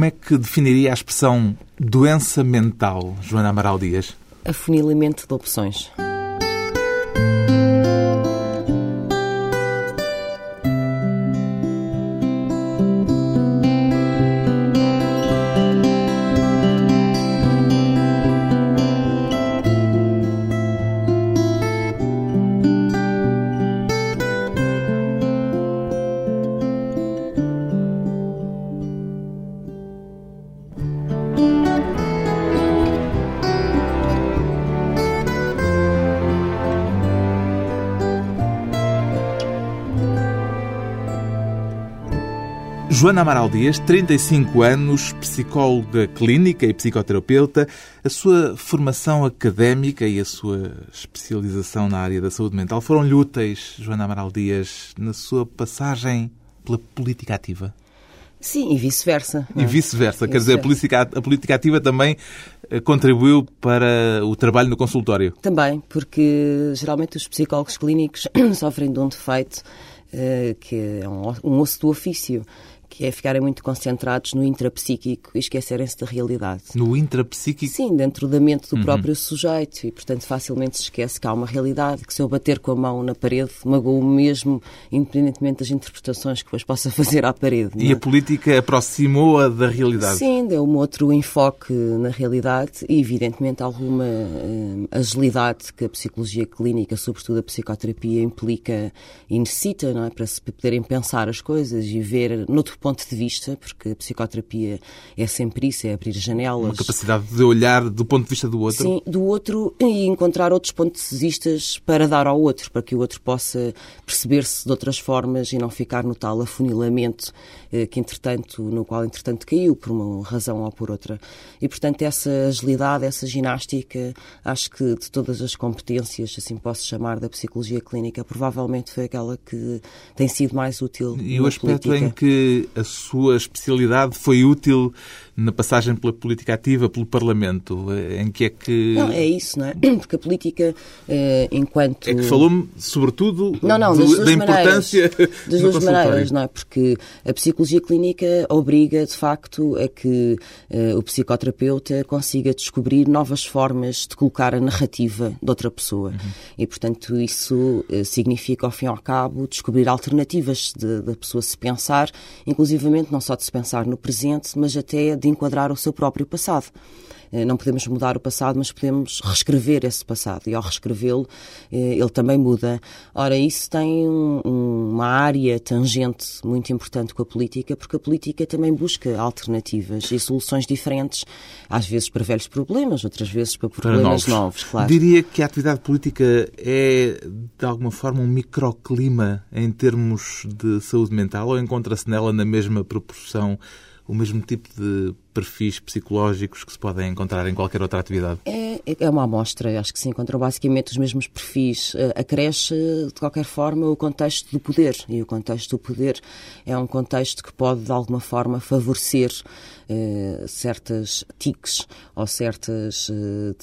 Como é que definiria a expressão doença mental, Joana Amaral Dias? Afunilamento de opções. Joana Amaral Dias, 35 anos, psicóloga clínica e psicoterapeuta. A sua formação académica e a sua especialização na área da saúde mental foram-lhe úteis, Joana Amaral Dias, na sua passagem pela política ativa? Sim, e vice-versa. E vice-versa. Quer dizer, a política, a política ativa também eh, contribuiu para o trabalho no consultório? Também, porque geralmente os psicólogos clínicos sofrem de um defeito uh, que é um osso do ofício que é ficarem muito concentrados no intrapsíquico e esquecerem-se da realidade. No intrapsíquico? Sim, dentro da mente do uhum. próprio sujeito e, portanto, facilmente se esquece que há uma realidade, que se eu bater com a mão na parede, magoou mesmo, independentemente das interpretações que depois possa fazer à parede. E é? a política aproximou-a da realidade? Sim, deu um outro enfoque na realidade e, evidentemente, alguma uh, agilidade que a psicologia clínica, sobretudo a psicoterapia, implica e necessita, não é? Para se poderem pensar as coisas e ver, noutro ponto de vista, porque a psicoterapia é sempre isso, é abrir janelas. Uma capacidade de olhar do ponto de vista do outro. Sim, do outro e encontrar outros pontos de vista para dar ao outro, para que o outro possa perceber-se de outras formas e não ficar no tal afunilamento eh, que entretanto, no qual entretanto caiu por uma razão ou por outra. E portanto essa agilidade, essa ginástica, acho que de todas as competências, assim posso chamar, da psicologia clínica, provavelmente foi aquela que tem sido mais útil. E o aspecto política. em que a sua especialidade foi útil na passagem pela política ativa, pelo Parlamento? Em que é que. Não, é isso, não é? Porque a política, eh, enquanto. É que falou-me, sobretudo, não, não, do, da importância. Das duas maneiras, não é? Porque a psicologia clínica obriga, de facto, a que eh, o psicoterapeuta consiga descobrir novas formas de colocar a narrativa de outra pessoa. Uhum. E, portanto, isso eh, significa, ao fim e ao cabo, descobrir alternativas da pessoa se pensar, inclusivamente não só de se pensar no presente, mas até de enquadrar o seu próprio passado. Eh, não podemos mudar o passado, mas podemos reescrever esse passado. E ao reescrevê-lo, eh, ele também muda. Ora, isso tem uma área tangente muito importante com a política, porque a política também busca alternativas e soluções diferentes, às vezes para velhos problemas, outras vezes para problemas para novos. novos. claro. Diria que a atividade política é, de alguma forma, um microclima em termos de saúde mental ou encontra-se nela na mesma proporção o mesmo tipo de perfis psicológicos que se podem encontrar em qualquer outra atividade? É, é uma amostra, acho que se encontram basicamente os mesmos perfis. Eh, acresce, de qualquer forma, o contexto do poder. E o contexto do poder é um contexto que pode, de alguma forma, favorecer eh, certas tiques ou certas. Eh,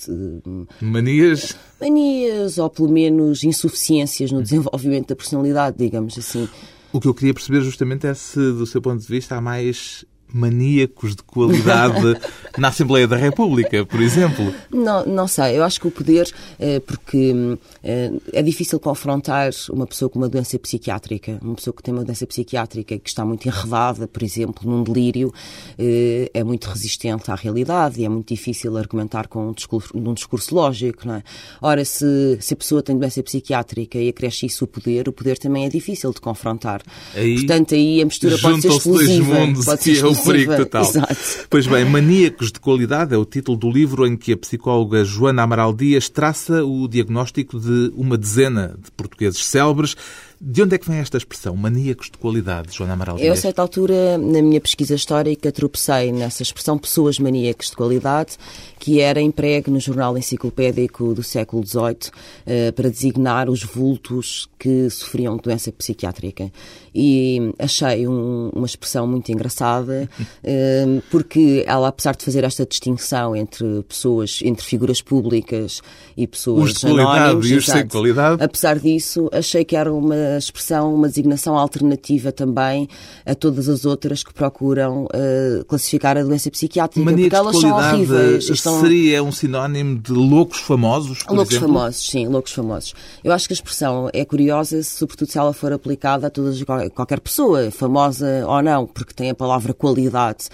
manias? Manias, ou pelo menos insuficiências no desenvolvimento da personalidade, digamos assim. O que eu queria perceber justamente é se, do seu ponto de vista, há mais maníacos de qualidade na Assembleia da República, por exemplo? Não, não sei. Eu acho que o poder, é, porque é, é, difícil confrontar uma pessoa com uma doença psiquiátrica, uma pessoa que tem uma doença psiquiátrica que está muito enredada, por exemplo, num delírio, é, é muito resistente à realidade e é muito difícil argumentar com um discurso, um discurso lógico, não é? Ora, se, se a pessoa tem doença psiquiátrica e acresce isso o poder, o poder também é difícil de confrontar. Aí, Portanto, aí a mistura pode ser explosiva. Pode ser explosiva o perigo total. Exato. Pois bem, Maníacos de Qualidade é o título do livro em que a psicóloga Joana Amaral Dias traça o diagnóstico de uma dezena de portugueses célebres de onde é que vem esta expressão, maníacos de qualidade, Joana Amaral? Eu, a certa altura, na minha pesquisa histórica, tropecei nessa expressão pessoas maníacos de qualidade, que era empregue no jornal enciclopédico do século XVIII eh, para designar os vultos que sofriam de doença psiquiátrica. E achei um, uma expressão muito engraçada, eh, porque ela, apesar de fazer esta distinção entre pessoas, entre figuras públicas e pessoas os de qualidade anónimos, e os sem qualidade, apesar disso, achei que era uma uma expressão, uma designação alternativa também a todas as outras que procuram uh, classificar a doença psiquiátrica, porque elas são horríveis. Estão... Seria um sinónimo de loucos famosos, por Loucos exemplo? famosos, sim, loucos famosos. Eu acho que a expressão é curiosa, sobretudo se ela for aplicada a todas, qualquer pessoa, famosa ou não, porque tem a palavra qualidade.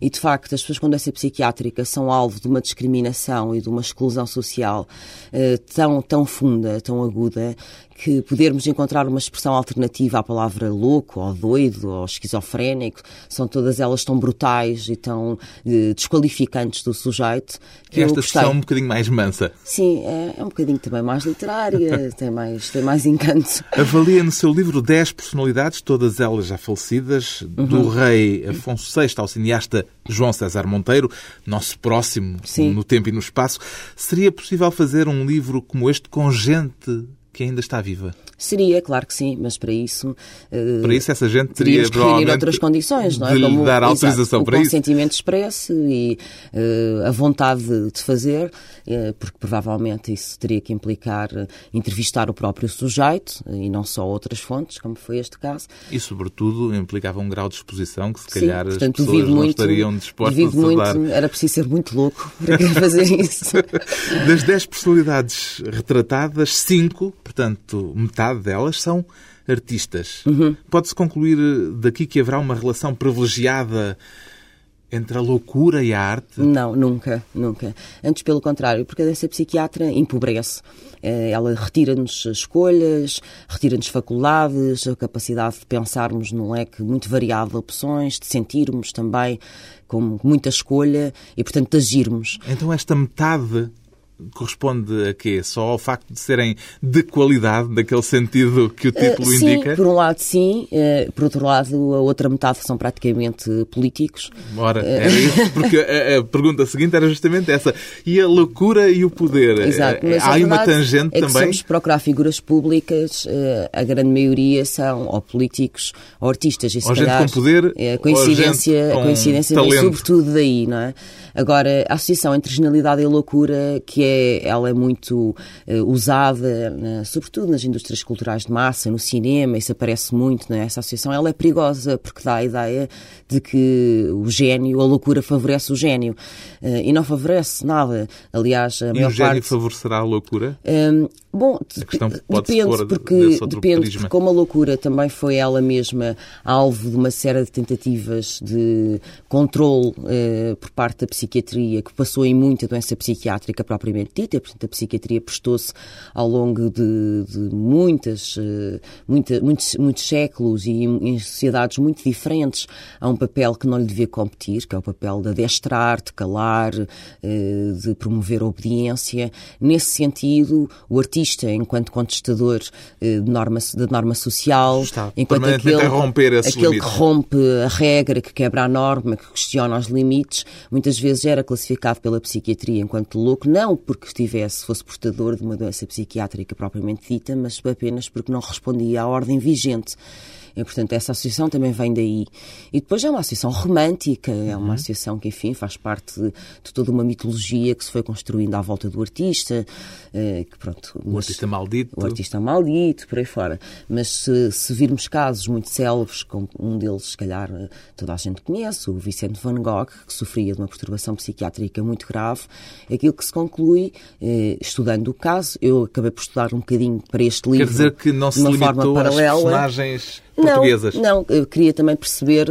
E, de facto, as pessoas com doença psiquiátrica são alvo de uma discriminação e de uma exclusão social uh, tão, tão funda, tão aguda, que podermos encontrar uma expressão alternativa à palavra louco, ou doido, ou esquizofrénico, são todas elas tão brutais e tão eh, desqualificantes do sujeito. Que Esta expressão é um bocadinho mais mansa. Sim, é, é um bocadinho também mais literária, tem, mais, tem mais encanto. Avalia no seu livro 10 personalidades, todas elas já falecidas, uhum. do rei Afonso VI ao cineasta João César Monteiro, nosso próximo Sim. no tempo e no espaço. Seria possível fazer um livro como este com gente que ainda está viva? Seria, claro que sim, mas para isso. Uh, para isso, essa gente teria que reunir outras condições, não é? De Como, dar autorização exato, para o isso. O consentimento expresso e uh, a vontade de fazer, uh, porque provavelmente isso teria que implicar entrevistar o próprio sujeito e não só outras fontes, como foi este caso. E, sobretudo, implicava um grau de exposição que, se sim, calhar, portanto, as pessoas não muito, estariam dispostas a muito, dar. Era preciso ser muito louco para fazer isso. das 10 personalidades retratadas, 5, portanto, metade delas são artistas. Uhum. Pode-se concluir daqui que haverá uma relação privilegiada entre a loucura e a arte? Não, nunca, nunca. Antes, pelo contrário, porque a doença psiquiatra empobrece. Eh, ela retira-nos escolhas, retira-nos faculdades, a capacidade de pensarmos num leque muito variado de opções, de sentirmos também com muita escolha e, portanto, de agirmos. Então, esta metade corresponde a quê? Só ao facto de serem de qualidade, naquele sentido que o eh, título sim, indica? por um lado sim, uh, por outro lado a outra metade são praticamente políticos. Ora, eh, era isso, porque a, a, pergunta seguinte era justamente essa. E a loucura e o poder? Exato, mas Há aí uma tangente é também? Se vamos procurar figuras públicas, a grande maioria são ou políticos ou artistas. E, ou gente calhar, com poder, a coincidência, com a coincidência vem sobretudo daí, não é? Agora, a associação entre genialidade e loucura, que é, ela é muito uh, usada, uh, sobretudo nas indústrias culturais de massa, no cinema, isso aparece muito, né? essa associação, ela é perigosa porque dá a ideia de que o gênio, a loucura favorece o gênio. Uh, e não favorece nada. Aliás, a e maior o gênio parte... favorecerá a loucura? Um, Bom, depende, porque, depende, porque como a loucura também foi ela mesma alvo de uma série de tentativas de controle eh, por parte da psiquiatria, que passou em muita doença psiquiátrica propriamente dita, portanto a psiquiatria prestou-se ao longo de, de muitas, eh, muita, muitos, muitos séculos e em, sociedades muito diferentes a um papel que não lhe devia competir, que é o papel de adestrar, de calar, eh, de promover a obediência. Nesse sentido, o artista enquanto contestador eh, de norma, de norma social, Está enquanto aquele, aquele que rompe a regra, que quebra a norma, que questiona os limites, muitas vezes era classificado pela psiquiatria enquanto louco, não porque estivesse, fosse portador de uma doença psiquiátrica propriamente dita, mas apenas porque não respondia à ordem vigente. E, portanto, essa associação também vem daí. E depois é uma associação romântica, é uma uhum. associação que, enfim, faz parte de, toda uma mitologia que se foi construindo à volta do artista. Eh, que, pronto, o artista maldito. O artista maldito, por aí fora. Mas se, se virmos casos muito célebres, como um deles, se calhar, eh, toda a gente conhece, o Vicente Van Gogh, que sofria de uma perturbação psiquiátrica muito grave, aquilo que se conclui, eh, estudando o caso, eu acabei por estudar um bocadinho para este livro. Quer dizer que não se limitou às personagens portuguesas. Não, eu queria também perceber,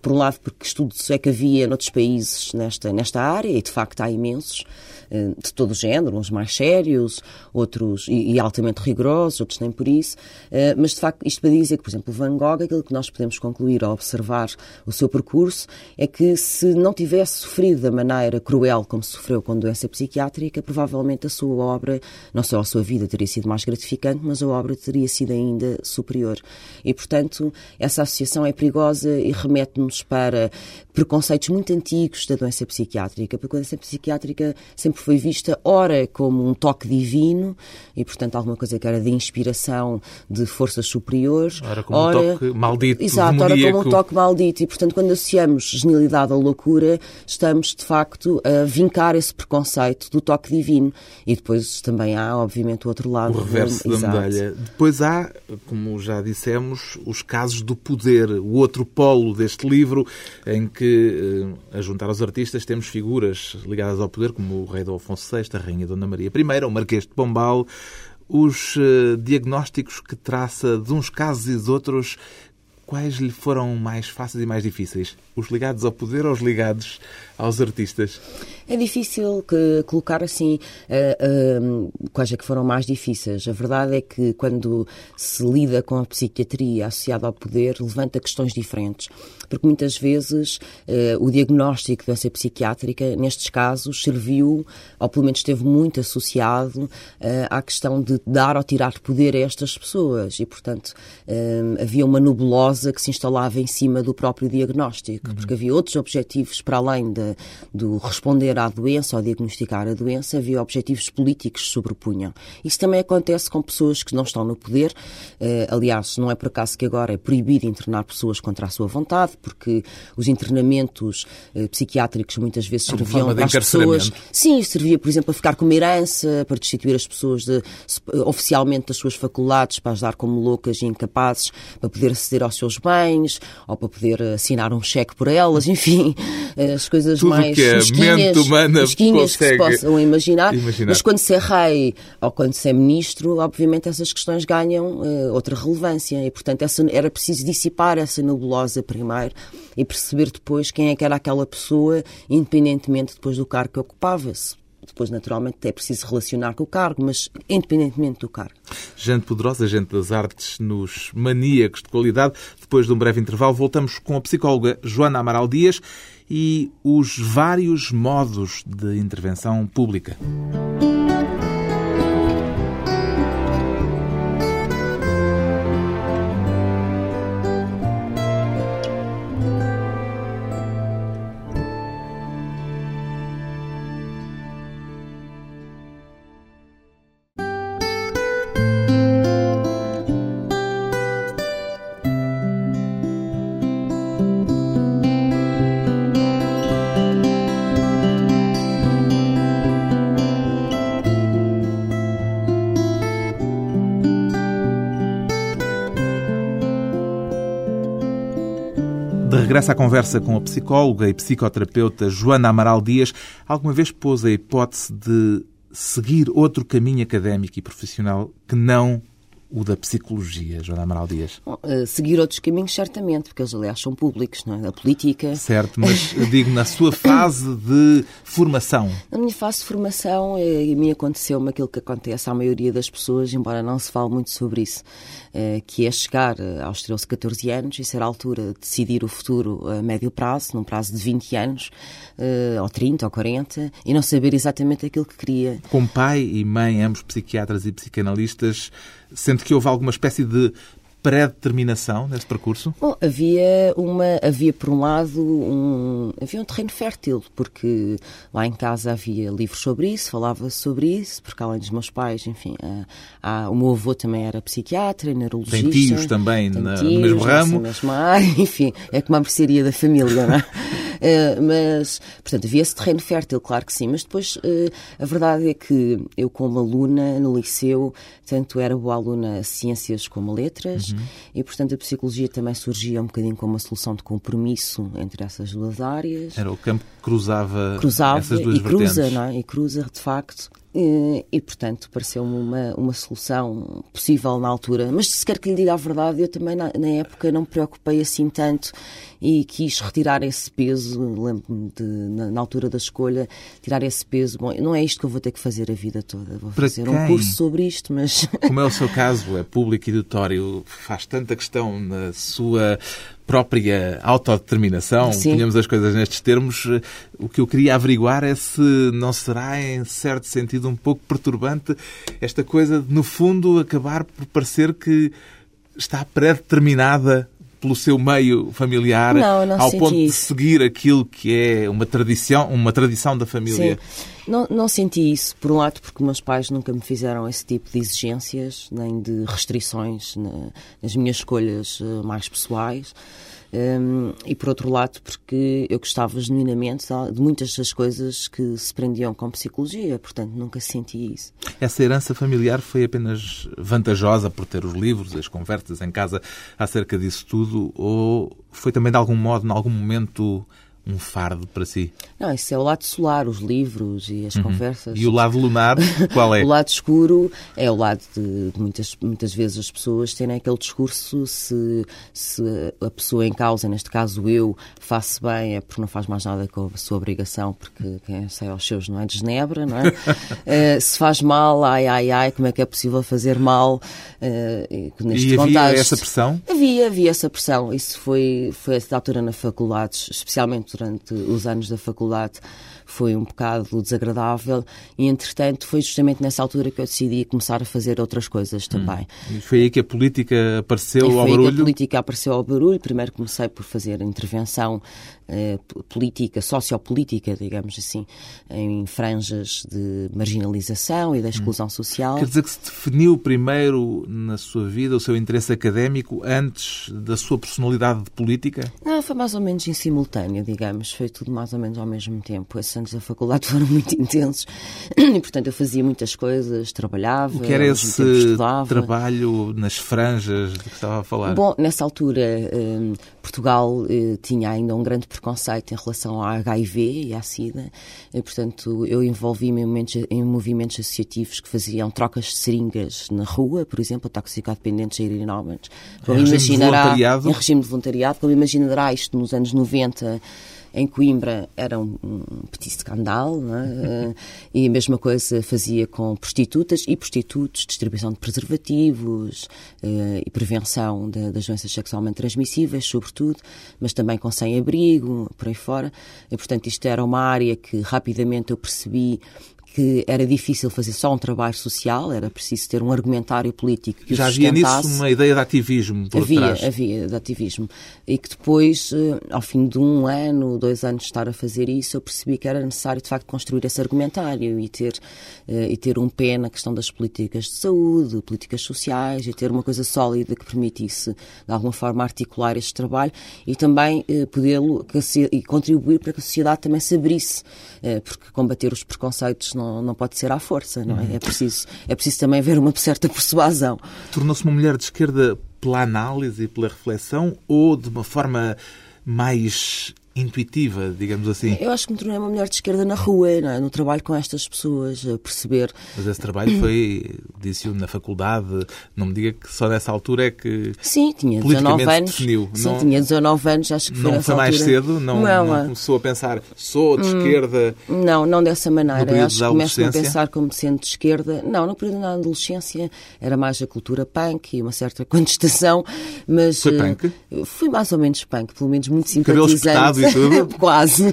por um lado, porque estudos é que havia noutros países nesta, nesta área, e de facto há imensos, de todo o género, uns mais sérios, outros e, e, altamente rigorosos, outros nem por isso, eh, mas de facto isto para dizer que, por exemplo, Van Gogh, aquilo que nós podemos concluir ao observar o seu percurso é que se não tivesse sofrido da maneira cruel como sofreu com doença psiquiátrica, provavelmente a sua obra, não só a sua vida teria sido mais gratificante, mas a obra teria sido ainda superior. E, portanto, essa associação é perigosa e remete-nos para preconceitos muito antigos da doença psiquiátrica, porque a doença psiquiátrica sempre foi vista, ora, como um toque divino, e portanto alguma coisa que era de inspiração de forças superiores. Ora, como ora, um toque maldito. Exato, ora, como um toque maldito. E portanto, quando associamos genialidade à loucura, estamos de facto a vincar esse preconceito do toque divino. E depois também há, obviamente, o outro lado. O reverso da, da medalha. Depois há, como já dissemos, os casos do poder, o outro polo deste livro, em que, eh, a juntar aos artistas, temos figuras ligadas ao poder, como o rei Dom Afonso VI, a rainha Dona Maria I, o Marquês de Pombal, os uh, diagnósticos que traça de uns casos e de outros, quais lhe foram mais fáceis e mais difíceis? Os ligados ao poder ou os ligados aos artistas? É difícil que, colocar assim uh, uh, quais é que foram mais difíceis. A verdade é que quando se lida com a psiquiatria associada ao poder, levanta questões diferentes. Porque muitas vezes uh, o diagnóstico de doença psiquiátrica, nestes casos, serviu, ou pelo menos esteve muito associado à questão de dar ou tirar poder a estas pessoas. E, portanto, havia uma nebulosa que se instalava em cima do próprio diagnóstico, uhum. porque havia outros objetivos para além de, do responder à doença ou diagnosticar a doença, havia objetivos políticos que sobrepunham. Isso também acontece com pessoas que não estão no poder. Uh, aliás, não é por acaso que agora é proibido internar pessoas contra a sua vontade, porque os internamentos uh, psiquiátricos muitas vezes serviam para as pessoas. Sim, servia, por exemplo, para ficar com uma herança, para destituir as pessoas de, oficialmente das suas faculdades, para as dar como loucas e incapazes, para poder aceder aos seus bens, ou para poder assinar um cheque por elas, enfim, as coisas Tudo mais que é mente humana consegue... que se possam imaginar, imaginar, mas quando se é rei ou quando se é ministro, obviamente essas questões ganham uh, outra relevância. E, portanto, essa, era preciso dissipar essa nebulosa primeiro e perceber depois quem é que era aquela pessoa, independentemente depois do cargo que ocupava-se. Depois, naturalmente, é preciso relacionar com o cargo, mas independentemente do cargo. Gente poderosa, gente das artes, nos maníacos de qualidade. Depois de um breve intervalo, voltamos com a psicóloga Joana Amaral Dias e os vários modos de intervenção pública. À conversa com a psicóloga e psicoterapeuta Joana Amaral Dias. Alguma vez pôs a hipótese de seguir outro caminho académico e profissional que não o da psicologia, Joana Amaral Dias? Bom, uh, seguir outros caminhos, certamente, porque eles, aliás, são públicos, não é? A política. Certo, mas digo na sua fase de formação. Na minha fase de formação, eh, a mim aconteceu-me aquilo que acontece à maioria das pessoas, embora não se fale muito sobre isso, uh, que é chegar aos 13, 14 anos e ser a altura de decidir o futuro a médio prazo, num prazo de 20 anos, ou 30 ou 40, e não saber exatamente aquilo que queria. Com pai e mãe, ambos psiquiatras e psicanalistas, que houve alguma espécie de pré-determinação nesse percurso? Bom, havia uma havia por um lado um havia um terreno fértil porque lá em casa havia livros sobre isso falava sobre isso porque além dos meus pais enfim há, há, o meu avô também era psiquiatra neurologista tem tios também tem na, tios, no mesmo ramo mesma área, enfim é como a mercearia da família não é? uh, mas portanto havia esse terreno fértil claro que sim mas depois uh, a verdade é que eu como aluna no liceu tanto era boa aluna a ciências como a Uhum. E, portanto, a psicologia também surgia um bocadinho como uma solução de compromisso entre essas duas áreas. Era o campo que cruzava, cruzava essas duas e vertentes. cruza, não é? E cruza, de facto. E, e, portanto, pareceu-me uma, uma solução possível na altura. Mas, se quer que lhe diga a verdade, eu também, na, na época, não me preocupei assim tanto e quis retirar esse peso, lembro-me de, na, na, altura da escolha, tirar esse peso. Bom, não é isto que eu vou ter que fazer a vida toda. Vou Para fazer quem? um curso sobre isto, mas... Como é o seu caso, é público e notório, faz tanta questão na sua própria autodeterminação, Sim. ponhamos as coisas nestes termos, o que eu queria averiguar é se não será, em certo sentido, um pouco perturbante esta coisa de, no fundo, acabar por parecer que está pré-determinada pelo seu meio familiar não, não ao ponto isso. de seguir aquilo que é uma tradição, uma tradição da família? Sim. Não, não senti isso, por um lado, porque meus pais nunca me fizeram esse tipo de exigências, nem de restrições na, nas minhas escolhas uh, mais pessoais. Um, e por outro lado, porque eu gostava genuinamente de muitas das coisas que se prendiam com psicologia, portanto nunca senti isso. Essa herança familiar foi apenas vantajosa por ter os livros, as conversas em casa acerca disso tudo, ou foi também de algum modo, em algum momento, um fardo para si? Não, isso é o lado solar, os livros e as uhum. conversas. E o lado lunar, qual é? o lado escuro é o lado de, de, muitas, muitas vezes as pessoas terem aquele discurso se, se a pessoa em causa, neste caso eu, faço bem é porque não faz mais nada com a sua obrigação, porque quem sai aos seus não é de Genebra, não é? uh, se faz mal, ai, ai, ai, como é que é possível fazer mal uh, neste e contexto? havia essa pressão? Havia, havia essa pressão. Isso foi, foi a altura na faculdade, especialmente durante os anos da faculdade foi um bocado desagradável e, entretanto, foi justamente nessa altura que eu decidi começar a fazer outras coisas hum. também. Hum. E foi aí que a política apareceu ao barulho? Foi aí que a política apareceu ao barulho. Primeiro comecei por fazer intervenção eh, política, sociopolítica, digamos assim, em franjas de marginalização e da exclusão hum. social. Quer dizer que se definiu primeiro na sua vida o seu interesse académico antes da sua personalidade política? Não, foi mais ou menos em simultâneo, digamos. Foi tudo mais ou menos ao mesmo tempo. Esses anos da faculdade foram muito intensos e, portanto, eu fazia muitas coisas, trabalhava. O que era esse trabalho nas franjas de que estava a falar? Bom, nessa altura, eh, Portugal eh, tinha ainda um grande preconceito em relação ao HIV e à SIDA. E, portanto, eu envolvi-me em, em, movimentos associativos que faziam trocas de seringas na rua, por exemplo, toxicodependentes a irem Como voluntariado? Em regime de voluntariado. Como imaginará isto nos anos 90 em Coimbra era um, um petit escândalo, é? e a mesma coisa fazia com prostitutas e prostitutos, distribuição de preservativos uh, e prevenção de, das doenças sexualmente transmissíveis, sobretudo, mas também com sem-abrigo, por aí fora. E, portanto, isto era uma área que rapidamente eu percebi que era difícil fazer só um trabalho social, era preciso ter um argumentário político que Já havia nisso uma ideia de ativismo por havia, trás. Havia, de ativismo. E que depois, eh, ao fim de um ano, dois anos de estar a fazer isso, eu percebi que era necessário, de facto, construir esse argumentário e ter, eh, e ter um pé na questão das políticas de saúde, políticas sociais, e ter uma coisa sólida que permitisse, de alguma forma, articular este trabalho e também eh, podê-lo e contribuir para que a sociedade também se abrisse, porque combater os preconceitos não não, pode ser à força, não é? Uhum. É preciso, é preciso também ver uma certa persuasão. Tornou-se uma mulher de esquerda pela análise e pela reflexão ou de uma forma mais intuitiva, digamos assim. Eu acho que me tornei uma mulher de esquerda na rua, é? no trabalho com estas pessoas, a perceber. Mas esse trabalho foi, disse-o, na faculdade. Não me diga que só nessa altura é que. Sim, tinha 19 anos. Definiu. Sim, não, tinha 19 anos, acho que foi Não foi mais altura. cedo? Não, não, não, começou a pensar, sou de hum, esquerda? Não, não dessa maneira. Acho que começo a pensar como sendo de esquerda. Não, no período da adolescência era mais a cultura punk e uma certa contestação, mas. Foi punk? Uh, fui mais ou menos punk, pelo menos muito simpatizante tudo? Quase.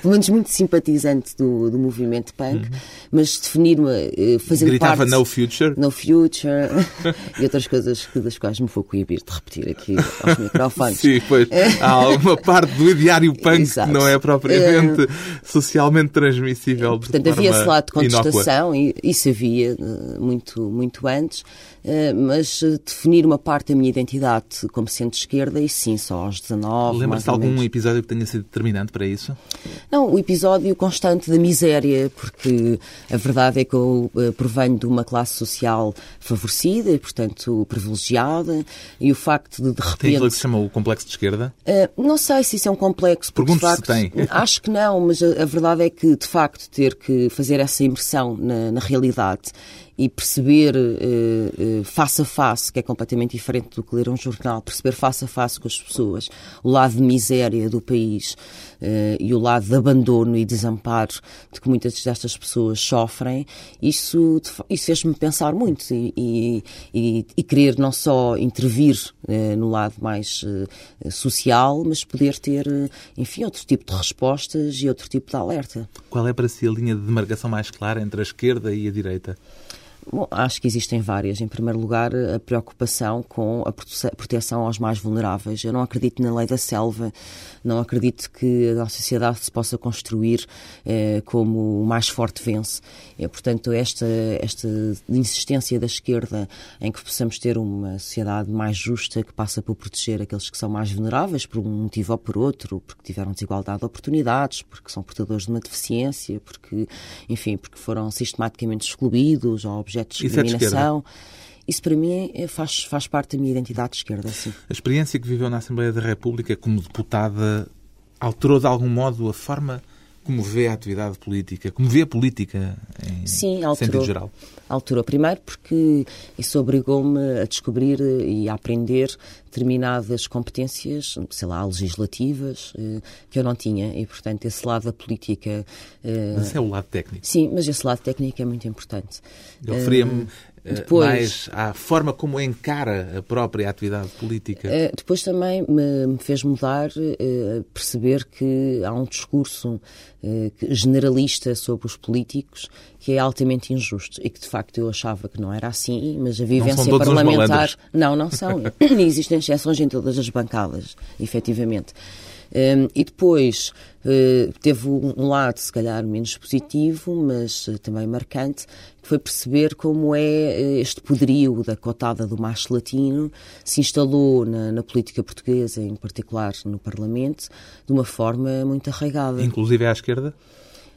Pelo menos muito simpatizante do, do movimento punk, uhum. mas definir-me eh, fazendo Gritava parte... No Future? No Future e outras coisas das quais me vou coibir de repetir aqui aos microfones. Sim, pois. Há alguma parte do ideário punk Exato. que não é propriamente socialmente transmissível. Portanto, havia esse lado de contestação, e isso havia eh, muito, muito antes, mas definir uma parte da minha identidade como sendo de esquerda, e sim, só aos 19. Lembra-se de algum episódio que tenha sido determinante para isso? Não, o episódio constante da miséria, porque a verdade é que eu uh, provenho de uma classe social favorecida e, portanto, privilegiada, e o facto de, de repente... Tem aquilo que se chama o complexo de esquerda? Uh, não sei se isso é um complexo, Pergunto facto, se tem. Acho que não, mas a, a, verdade é que, de facto, ter que fazer essa imersão na, na realidade e perceber uh, uh, face a face, que é completamente diferente do que ler um jornal, perceber face a face com as pessoas o lado de miséria do país uh, e o lado de abandono e desamparo de que muitas destas pessoas sofrem, isso, isso fez-me pensar muito e, e, e, querer não só intervir no lado mais social, mas poder ter, enfim, outro tipo de respostas e outro tipo de alerta. Qual é para si a linha de demarcação mais clara entre a esquerda e a direita? Bom, acho que existem várias. Em primeiro lugar, a preocupação com a proteção aos mais vulneráveis. Eu não acredito na lei da selva, não acredito que a nossa sociedade se possa construir eh, como o mais forte vence. É, portanto, esta, esta insistência da esquerda em que possamos ter uma sociedade mais justa que passa por proteger aqueles que são mais vulneráveis por um motivo ou por outro, porque tiveram desigualdade de oportunidades, porque são portadores de uma deficiência, porque, enfim, porque foram sistematicamente excluídos ou objetos de é discriminação. Isso para mim é, faz, faz parte da minha identidade de esquerda, sim. A experiência que viveu na Assembleia da República como deputada alterou de algum modo a forma como vê a atividade política, como vê a política em Sim, alterou, sentido geral? Alterou. Primeiro porque isso obrigou-me a descobrir e a aprender determinadas competências, sei lá, legislativas, eh, que eu não tinha. E, portanto, esse lado da política... Eh, mas é o lado técnico. Sim, mas esse lado técnico é muito importante. Eu referia-me eh, depois, mais à forma como encara a própria atividade política. Eh, depois também me, fez mudar, eh, perceber que há um discurso generalista sobre os políticos que é altamente injusto e que de facto eu achava que não era assim, mas a vivência parlamentar. Não, não são. Existem exceções em todas as bancadas, efetivamente. Um, e depois uh, teve um lado, se calhar, menos positivo, mas uh, também marcante, que foi perceber como é uh, este poderio da cotada do macho latino se instalou na, na, política portuguesa, em particular no Parlamento, de uma forma muito arraigada. Inclusive à esquerda?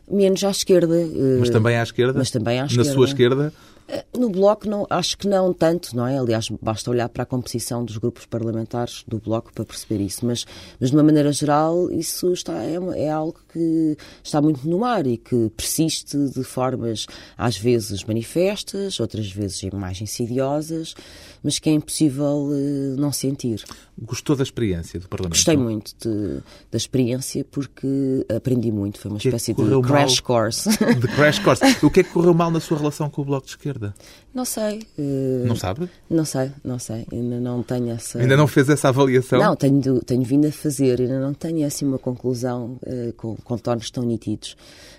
Menos à esquerda. Mas também à esquerda? Mas também à esquerda. Na sua esquerda? Eh, no Bloco, não, acho que não tanto, não é? Aliás, basta olhar para a composição dos grupos parlamentares do Bloco para perceber isso. Mas, mas de uma maneira geral, isso está, é, é algo que está muito no mar e que persiste de formas, às vezes manifestas, outras vezes mais insidiosas, mas que é impossível uh, não sentir. Gostou da experiência do Parlamento? Gostei muito de, da experiência porque aprendi muito. Foi uma que é espécie é de crash mal... course. De crash course. O que é que correu mal na sua relação com o Bloco de Esquerda? esquerda. Não sei. Uh... Não sabe? Não sei, não sei. Ainda não tenho essa. Ainda não fez essa avaliação? Não, tenho, tenho vindo a fazer. Ainda não tenho assim uma conclusão uh, com contornos tão nítidos.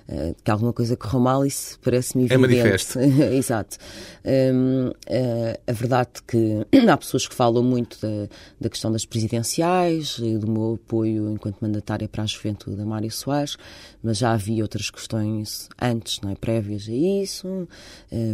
Uh, que alguma coisa correu mal, isso parece-me é evidente. É manifesto. Exato. Um, a verdade é que há pessoas que falam muito da, da questão das presidenciais e do meu apoio enquanto mandatária para a juventude da Mário Soares, mas já havia outras questões antes, não é, prévias a isso,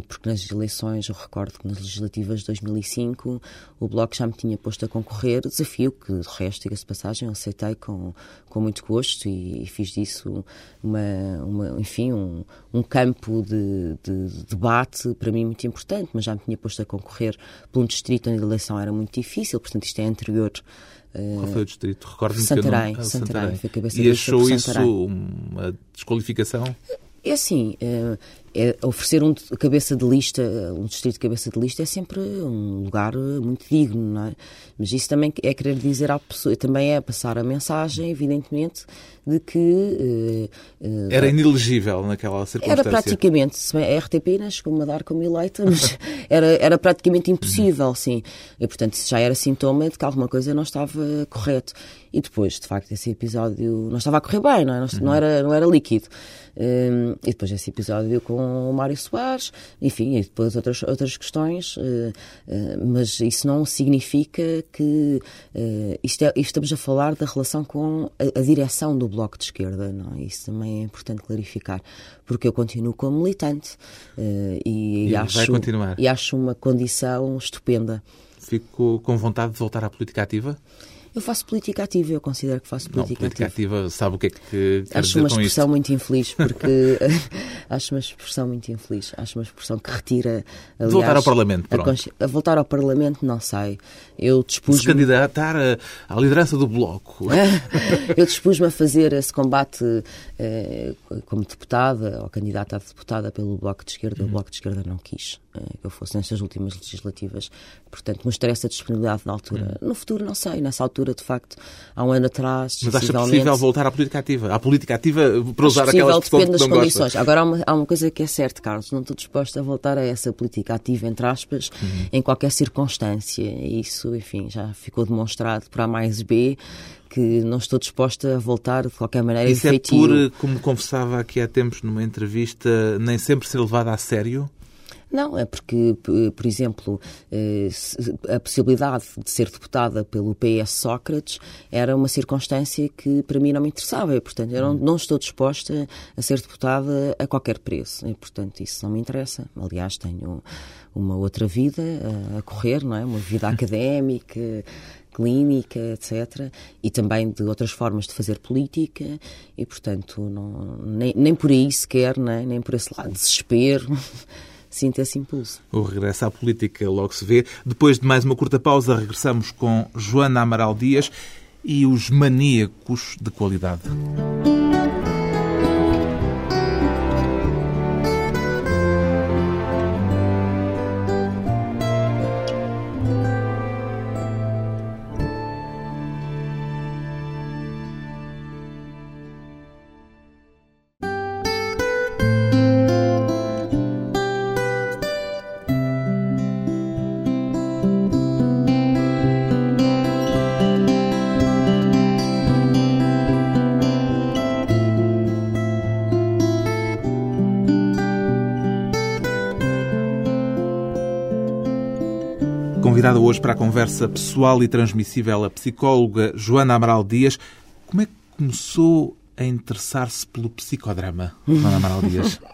porque nas eleições, eu recordo que nas legislativas de 2005 o Bloco já me tinha posto a concorrer, desafio que, de resto, diga-se passagem, aceitei com, com muito gosto e, e fiz disso uma, uma enfim, um, um campo de, de, de, debate para mim muito importante, mas já me tinha posto a concorrer por um distrito onde a eleição era muito difícil, portanto isto é anterior qual foi o distrito? Recordo-me Santarém, que eu não... Santarém, Santarém. E achou isso uma desqualificação? É assim, é, oferecer um cabeça de lista, um distrito de cabeça de lista é sempre um lugar muito digno, não é? Mas isso também é querer dizer à pessoa, também é passar a mensagem, evidentemente, de que... Uh, era inelegível naquela circunstância. Era praticamente, a RTP não chegou-me a dar como eleita, mas era, era praticamente impossível, sim. E, portanto, isso já era sintoma de que alguma coisa não estava correto. E depois, de facto, esse episódio não estava a correr bem, não, é? não, não era, não era líquido. Um, e depois esse episódio com o Mário Soares, enfim, e depois outras, outras questões, uh, uh, mas isso não significa que uh, isto é, estamos a falar da relação com a, a, direção do Bloco de Esquerda, não é? Isso também é importante clarificar, porque eu continuo como militante e, e, acho, e acho uma condição estupenda. Fico com vontade de voltar à política ativa? Eu faço política ativa, eu considero que faço política, não, política ativa. ativa. Sabe o que é que quer Acho uma expressão muito infeliz, porque acho uma expressão muito infeliz. Acho uma expressão que retira. Aliás, voltar ao Parlamento, pronto. A, a, voltar ao Parlamento, não sei. Eu dispus. Se candidatar à liderança do Bloco. eu dispus-me a fazer esse combate eh, como deputada ou candidata a deputada pelo Bloco de Esquerda. Uhum. O Bloco de Esquerda não quis que eu fosse nestas últimas legislativas. Portanto, mostrei essa disponibilidade na altura. Uhum. No futuro, não sei. Nessa altura de facto, há um ano atrás. Mas acha possível voltar à política ativa? À política ativa, para usar aquela expressão depende das condições. Gosta. Agora, há uma, há uma coisa que é certa, Carlos. Não estou disposta a voltar a essa política ativa, entre aspas, uhum. em qualquer circunstância. Isso, enfim, já ficou demonstrado por A mais B que não estou disposta a voltar de qualquer maneira Isso é por, como confessava aqui há tempos numa entrevista, nem sempre ser levada a sério? Não, é porque, por exemplo, eh, a possibilidade de ser deputada pelo PS Sócrates era uma circunstância que para mim não me interessava e, portanto, eu não, não estou disposta a ser deputada a qualquer preço e, portanto, isso não me interessa. Aliás, tenho uma outra vida a correr, não é? Uma vida académica, clínica, etc. E também de outras formas de fazer política e, portanto, não, nem, nem por aí sequer, nem, nem por esse lado, desespero. sinto esse impulso. O regresso à política logo se vê. Depois de mais uma curta pausa, regressamos com Joana Amaral Dias e os maníacos de qualidade. Para a conversa pessoal e transmissível a psicóloga Joana Amaral Dias. Como é que começou a interessar-se pelo psicodrama, Joana Amaral Dias?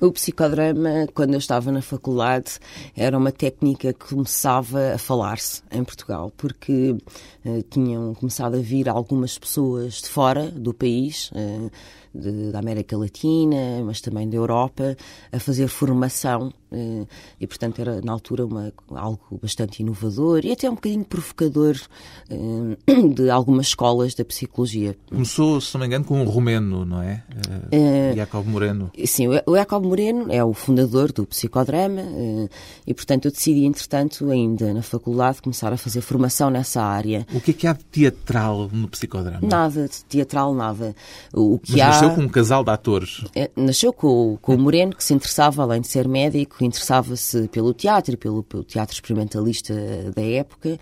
O psicodrama, quando eu estava na faculdade, era uma técnica que começava a falar-se em Portugal, porque uh, tinham começado a vir algumas pessoas de fora do país, uh, de, da América Latina, mas também da Europa, a fazer formação eh, e, portanto, era na altura uma, algo bastante inovador e até um bocadinho provocador eh, de algumas escolas da psicologia. Começou, se não me engano, com um romeno, não é? Uh, Jacob Moreno. Sim, o Jacob Moreno é o fundador do psicodrama e, portanto, eu decidi, entretanto, ainda na faculdade, começar a fazer formação nessa área. O que é que há de teatral no psicodrama? Nada de teatral, nada. O que Mas há... nasceu com um casal de atores. É, nasceu com, com o Moreno, que se interessava, além de ser médico, interessava-se pelo teatro, pelo, pelo teatro experimentalista da época,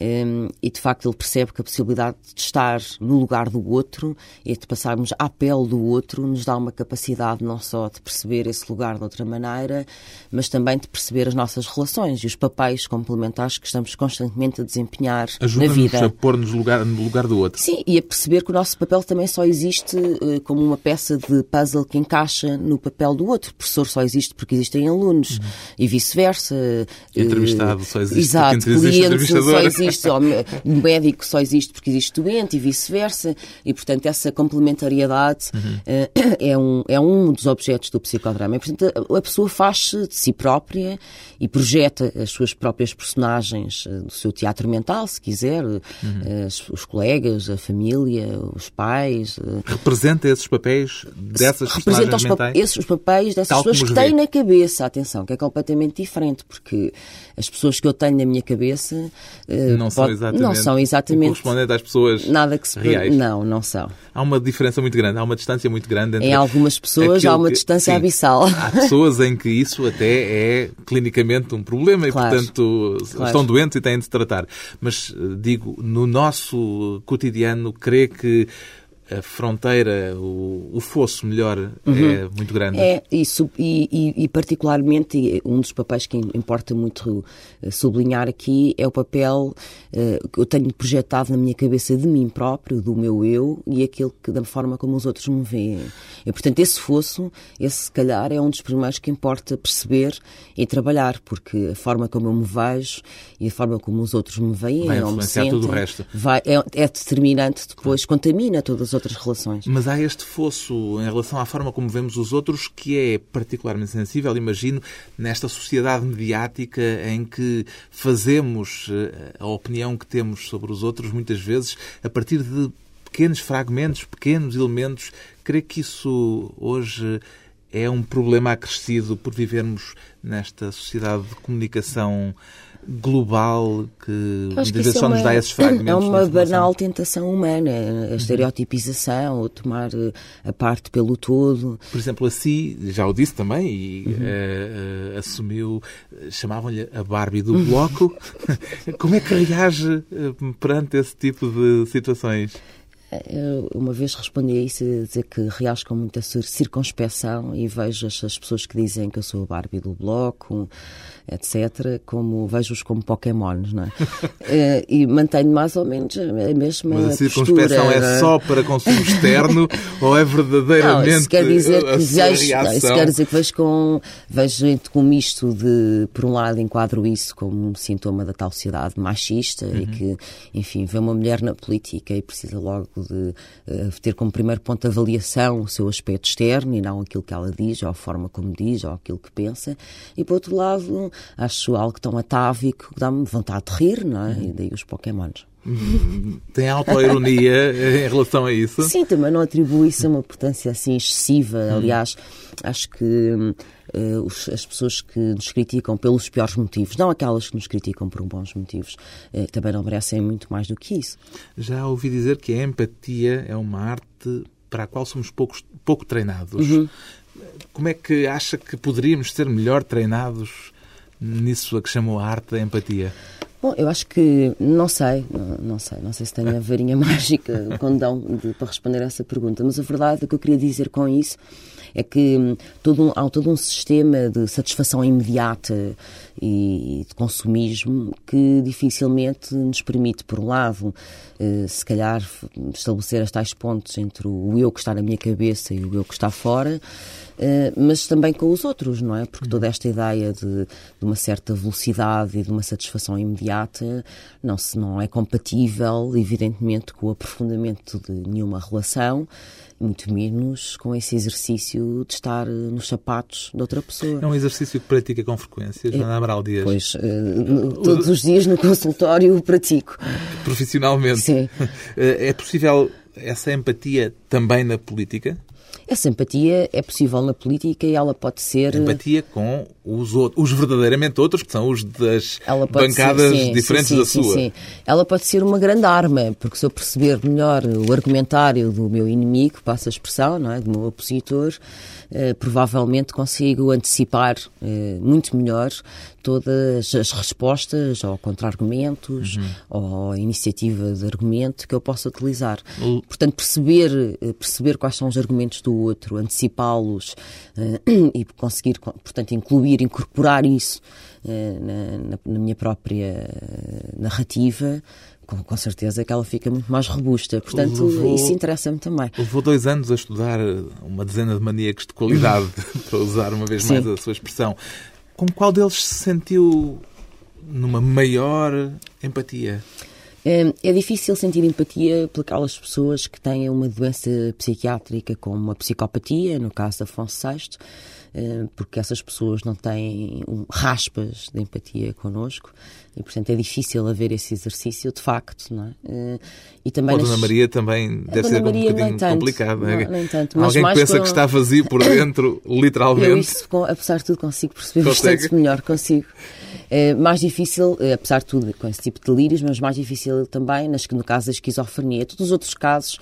um, e de facto ele percebe que a possibilidade de estar no lugar do outro e de passarmos à pele do outro nos dá uma capacidade não só de perceber esse lugar de outra maneira, mas também de perceber as nossas relações e os papéis complementares que estamos constantemente a desempenhar na vida. a pôr-nos lugar, no lugar do outro. Sim, e a perceber que o nosso papel também só existe uh, como uma peça de puzzle que encaixa no papel do outro. O professor só existe porque existem alunos uhum. e vice-versa. Entrevistado só existe exato, porque cliente só existe existe, o médico só existe porque existe doente e vice-versa, e portanto essa complementariedade uhum. é, um, é um dos objetos do psicodrama. E, portanto, a pessoa faz-se de si própria e projeta as suas próprias personagens eh, do seu teatro mental, se quiser, uhum. os colegas, a família, os pais. Representa esses papéis dessas Representa personagens mentais? Pa esses papéis dessas pessoas que têm na cabeça, atenção, que é completamente diferente, porque as pessoas que eu tenho na minha cabeça não, são exatamente, não são exatamente correspondentes às pessoas nada que se reais. Não, não são. Há uma diferença muito grande, há uma distância muito grande entre. Em algumas pessoas há uma distância sim, abissal. Há pessoas em que isso até é clinicamente um problema claro, e, portanto, claro. estão doentes e têm de se tratar. Mas, eh, digo, no nosso cotidiano, crê que a fronteira, o, o fosso melhor, é uhum. é muito grande. É, isso, e, e, e, particularmente um dos papéis que importa muito eh, sublinhar aqui é o papel uh, que eu tenho projetado na minha cabeça de mim próprio, do meu eu, e aquele que, da forma como os outros me veem. E, portanto, esse fosso, esse se calhar, é um dos primeiros que importa perceber e trabalhar, porque a forma como eu me vejo e a forma como os outros me veem, vai influenciar sentem, tudo o resto. Vai, é, é determinante depois, contamina todas as outras relações. Mas há este fosso em relação à forma como vemos os outros que é particularmente sensível, imagino, nesta sociedade mediática em que fazemos eh, a opinião que temos sobre os outros muitas vezes a partir de pequenos fragmentos, pequenos elementos. Creio que isso hoje é um problema acrescido por vivermos nesta sociedade de comunicação global que muitas vezes só nos dá esses fragmentos. É uma banal tentação humana, a uhum. estereotipização, ou tomar eh, a parte pelo todo. Por exemplo, assim, já o disse também e uhum. uh, uh, assumiu, chamavam-lhe a Barbie do bloco. Como é que reage perante esse tipo de situações? Eu uma vez respondi a isso a dizer que reajo com muita circunspeção e vejo as, as pessoas que dizem que eu sou a Barbie do bloco, etc., como vejo-os como Pokémons, não é? Eh, e mantenho mais ou menos a mesma Mas a circunspeção postura. é só para consumo externo ou é verdadeiramente não, isso quer dizer que vejo, não, isso quer dizer que vejo com vejo com misto de, por um lado, enquadro isso como um sintoma da tal sociedade machista uhum. e que, enfim, vê uma mulher na política e precisa logo de uh, ter como primeiro ponto de avaliação o seu aspecto externo e não aquilo que ela diz, ou a forma como diz, ou aquilo que pensa. E, por outro lado, acho algo tão atávico que dá-me vontade de rir, não é? E daí os Pokémons. Tem autoironia em relação a isso? Sim, também não atribuo isso a uma importância assim excessiva. Hum. Aliás, acho que uh, as pessoas que nos criticam pelos piores motivos, não aquelas que nos criticam por bons motivos, uh, também não merecem muito mais do que isso. Já ouvi dizer que a empatia é uma arte para a qual somos poucos, pouco treinados. Uhum. Como é que acha que poderíamos ser melhor treinados nisso a que chamou a arte da empatia? Bom, eu acho que não sei, não, sei, não sei se tenho a varinha mágica, o condão de, para responder a essa pergunta, mas a verdade o que eu queria dizer com isso é que hum, todo um, há todo um sistema de satisfação imediata e de consumismo que dificilmente nos permite, por um lado, eh, se calhar estabelecer as tais pontos entre o eu que está na minha cabeça e o eu que está fora, eh, mas também com os outros, não é? Porque toda esta ideia de, de, uma certa velocidade e de uma satisfação imediata não, se, não é compatível, evidentemente, com o aprofundamento de nenhuma relação, muito menos com esse exercício de estar nos sapatos de outra pessoa. É um exercício que pratica com frequência, Joana Amaral Dias? Pois, uh, todos os dias no consultório pratico. Profissionalmente? Sim. É possível essa empatia também na política? Essa empatia é possível na política e ela pode ser. Empatia com os, outros, os verdadeiramente outros, que são os das bancadas ser, sim, diferentes sim, sim, da sua. Sim, Ela pode ser uma grande arma, porque se eu perceber melhor o argumentário do meu inimigo, passa a expressão, não é? do meu opositor, eh, provavelmente consigo antecipar eh, muito melhor todas as respostas ou contra-argumentos uhum. ou iniciativa de argumento que eu possa utilizar. Uhum. Portanto, perceber, eh, perceber quais são os argumentos do outro, antecipá-los e conseguir, portanto, incluir, incorporar isso na, na, minha própria narrativa, com, com, certeza que ela fica muito mais robusta. Portanto, levou, isso interessa-me também. Levou dois anos a estudar uma dezena de maníacos de qualidade, para usar uma vez mais Sim. a sua expressão. Com qual deles se sentiu numa maior empatia? É, é difícil sentir empatia por aquelas pessoas que têm uma doença psiquiátrica como a psicopatia, no caso de Afonso VI, porque essas pessoas não têm raspas de empatia connosco e, portanto, é difícil haver esse exercício de facto, não é? é e também a Dona nas... Maria também deve ser Maria, um bocadinho tanto, complicado, não, é? Nem tanto, Alguém que pensa que está vazio por dentro, literalmente. Eu isso, apesar de tudo, consigo perceber Consegue? bastante melhor, consigo. É mais difícil, apesar de tudo, com esse tipo de delírios, mas mais difícil também nas, no caso da esquizofrenia. Todos os outros casos,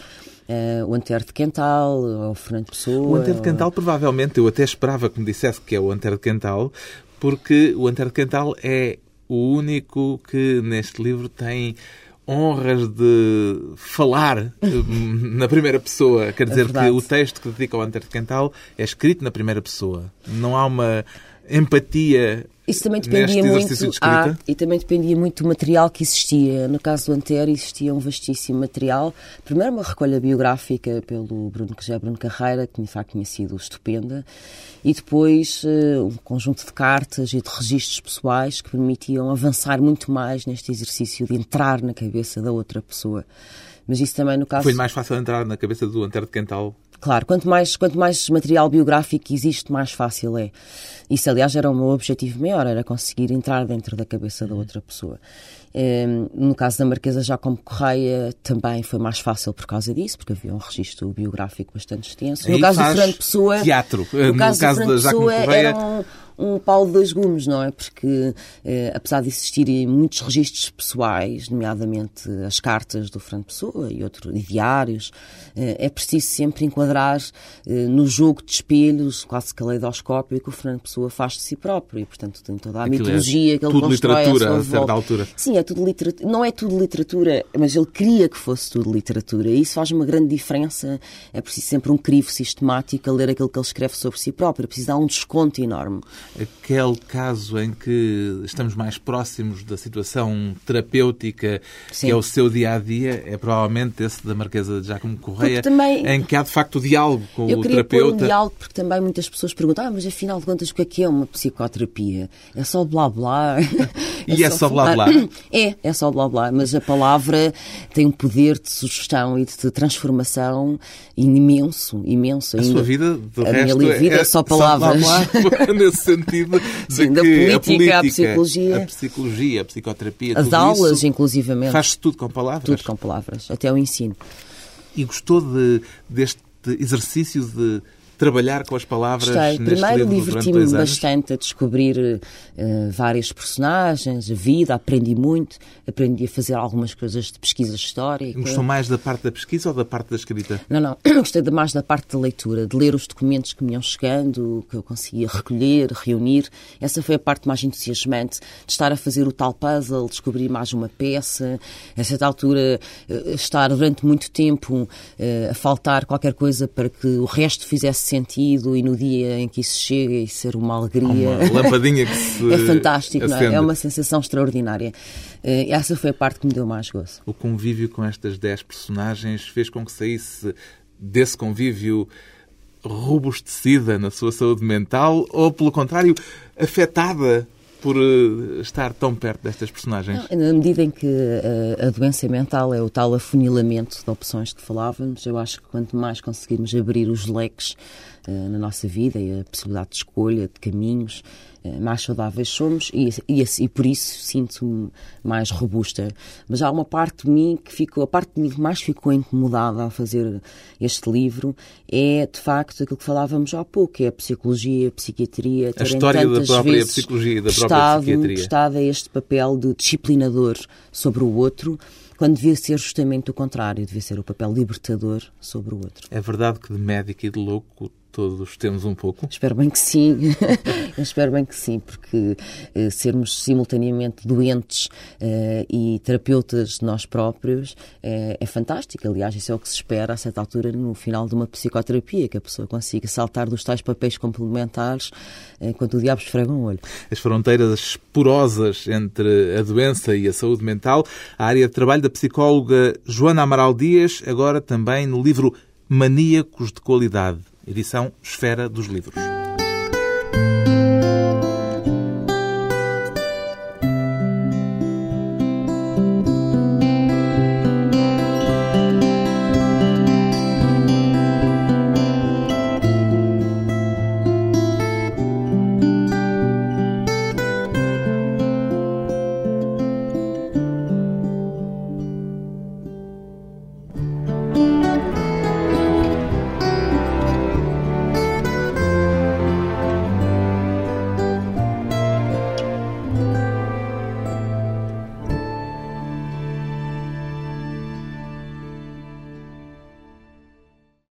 Uh, o Antero de Quental, ou o Fernando Pessoa. O Antero de Quental, ou... provavelmente, eu até esperava que me dissesse que é o Antero de Quental, porque o Antero de Quental é o único que neste livro tem honras de falar eh, na primeira pessoa. Quer é dizer é que o texto que dedica ao Antero de Quental é escrito na primeira pessoa. Não há uma empatia isso também dependia muito de ah, e também dependia muito do material que existia. No caso do Antero existia um vastíssimo material. Primeiro uma recolha biográfica pelo Bruno, que já é Bruno Carreira, que de facto tinha sido estupenda, e depois uh, um conjunto de cartas e de registros pessoais que permitiam avançar muito mais neste exercício de entrar na cabeça da outra pessoa. Mas isso também no caso... Foi mais fácil entrar na cabeça do Antero de Quental Claro, quanto mais, quanto mais material biográfico existe, mais fácil é. Isso, aliás, era o meu objetivo maior, era conseguir entrar dentro da cabeça da outra pessoa. Ehm, no caso da Marquesa Jacomo Correia, também foi mais fácil por causa disso, porque havia um registro biográfico bastante extenso. No caso do Fernando Pessoa... Teatro. No, no caso, caso do Fernando Pessoa, Correia... era um, pau de dois gumes, não é? Porque, eh, apesar de existirem muitos registros pessoais, nomeadamente as cartas do Fernando Pessoa e outros diários, eh, é preciso sempre enquadrar eh, no jogo de espelhos, quase caleidoscópio, que o Fernando Pessoa faz de si próprio. E, portanto, tem toda a Aquilo é mitologia é que ele tudo constrói literatura, a, a certa altura. Sim, é tudo literatura. Não é tudo literatura, mas ele queria que fosse tudo literatura. E isso faz uma grande diferença. É preciso sempre um crivo sistemático a ler aquilo que ele escreve sobre si próprio. É preciso dar um desconto enorme. Aquele caso em que estamos mais próximos da situação terapêutica, Sim. que é o seu dia a dia, é provavelmente esse da Marquesa de Giacomo Correia, também, em que há de facto o diálogo com eu o terapeuta. Um diálogo porque também muitas pessoas perguntam, ah, mas afinal de contas, o que é que é uma psicoterapia? É só blá blá. E é, só blá blá? É, é só blá blá, mas a palavra tem um poder de sugestão e de transformação imenso, imenso. A sua vida, de a resto, minha vida é, é só palavras. Só blá blá, nesse sentido de Sim, que política, a, política, a psicologia, a psicologia, a psicoterapia, as aulas, isso, inclusivamente. Faz-se tudo com palavras? Tudo com palavras, até o ensino. E gostou de, deste exercício de trabalhar com as palavras Gostei. Primeiro diverti-me bastante a descobrir uh, vários personagens, a vida, aprendi muito, aprendi a fazer algumas coisas de pesquisa histórica. Gostou mais da parte da pesquisa ou da parte da escrita? Não, não, gostei mais da parte da leitura, de ler os documentos que me iam chegando, que eu conseguia recolher, reunir. Essa foi a parte mais entusiasmante, de estar a fazer o tal puzzle, descobrir mais uma peça, a certa altura uh, estar durante muito tempo uh, a faltar qualquer coisa para que o resto fizesse sentido e no dia em que isso chega e ser uma alegria. Uma lampadinha que se É fantástico, não é? É uma sensação extraordinária. Eh, essa foi a parte que me deu mais gozo. O convívio com estas dez personagens fez com que saísse desse convívio robustecida na sua saúde mental ou, pelo contrário, afetada por eh, estar tão perto destas personagens? Na medida em que a, a, doença mental é o tal afunilamento de opções que falávamos, eu acho que quanto mais conseguirmos abrir os leques uh, na nossa vida e a possibilidade de escolha, de caminhos, mais saudáveis somos e, e, e por isso sinto-me mais robusta. Mas há uma parte de mim que ficou, a parte de mim que mais ficou incomodada ao fazer este livro é, de facto, aquilo que falávamos há pouco, é a psicologia, a psiquiatria, a história da própria psicologia e da própria psiquiatria. Estado a este papel de disciplinador sobre o outro, quando devia ser justamente o contrário, devia ser o papel libertador sobre o outro. É verdade que de médico e de louco todos temos um pouco? Espero bem que sim. espero bem que sim, porque eh, sermos simultaneamente doentes eh, e terapeutas de nós próprios eh, é fantástico. Aliás, isso é o que se espera a certa altura no final de uma psicoterapia, que a pessoa consiga saltar dos tais papéis complementares enquanto o diabo esfrega um olho. As fronteiras porosas entre a doença e a saúde mental, a área de trabalho da psicóloga Joana Amaral Dias, agora também no livro Maníacos de Qualidade edição Esfera dos Livros.